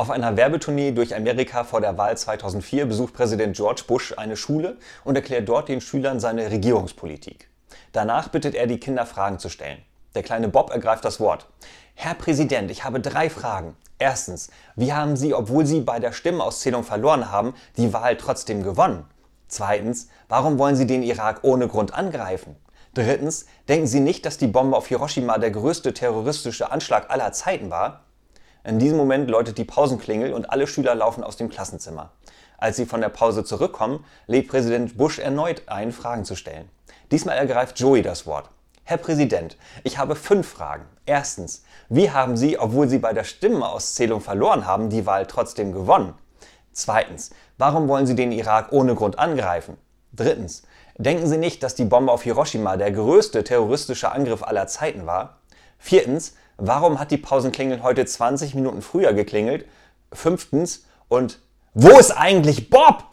Auf einer Werbetournee durch Amerika vor der Wahl 2004 besucht Präsident George Bush eine Schule und erklärt dort den Schülern seine Regierungspolitik. Danach bittet er die Kinder Fragen zu stellen. Der kleine Bob ergreift das Wort. Herr Präsident, ich habe drei Fragen. Erstens, wie haben Sie, obwohl Sie bei der Stimmenauszählung verloren haben, die Wahl trotzdem gewonnen? Zweitens, warum wollen Sie den Irak ohne Grund angreifen? Drittens, denken Sie nicht, dass die Bombe auf Hiroshima der größte terroristische Anschlag aller Zeiten war? In diesem Moment läutet die Pausenklingel und alle Schüler laufen aus dem Klassenzimmer. Als sie von der Pause zurückkommen, lädt Präsident Bush erneut ein, Fragen zu stellen. Diesmal ergreift Joey das Wort. Herr Präsident, ich habe fünf Fragen. Erstens, wie haben Sie, obwohl Sie bei der Stimmenauszählung verloren haben, die Wahl trotzdem gewonnen? Zweitens, warum wollen Sie den Irak ohne Grund angreifen? Drittens, denken Sie nicht, dass die Bombe auf Hiroshima der größte terroristische Angriff aller Zeiten war? Viertens, Warum hat die Pausenklingel heute 20 Minuten früher geklingelt? Fünftens, und wo ist eigentlich Bob?